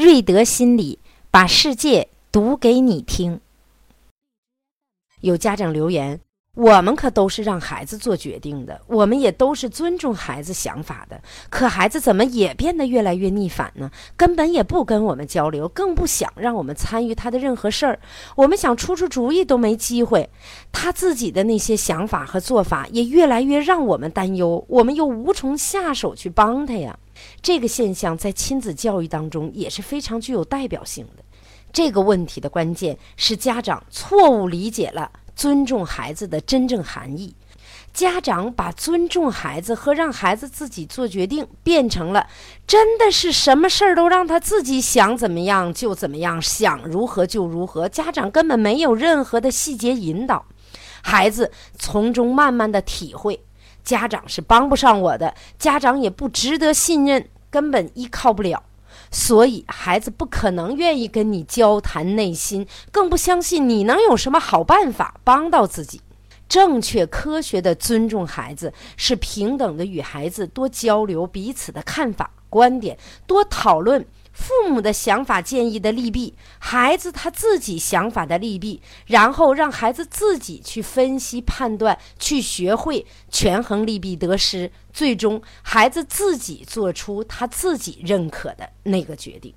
瑞德心理把世界读给你听。有家长留言。我们可都是让孩子做决定的，我们也都是尊重孩子想法的。可孩子怎么也变得越来越逆反呢？根本也不跟我们交流，更不想让我们参与他的任何事儿。我们想出出主意都没机会。他自己的那些想法和做法也越来越让我们担忧，我们又无从下手去帮他呀。这个现象在亲子教育当中也是非常具有代表性的。这个问题的关键是家长错误理解了。尊重孩子的真正含义，家长把尊重孩子和让孩子自己做决定变成了真的是什么事儿都让他自己想怎么样就怎么样，想如何就如何。家长根本没有任何的细节引导，孩子从中慢慢的体会，家长是帮不上我的，家长也不值得信任，根本依靠不了。所以，孩子不可能愿意跟你交谈内心，更不相信你能有什么好办法帮到自己。正确、科学的尊重孩子，是平等的与孩子多交流彼此的看法、观点，多讨论。父母的想法、建议的利弊，孩子他自己想法的利弊，然后让孩子自己去分析、判断，去学会权衡利弊得失，最终孩子自己做出他自己认可的那个决定。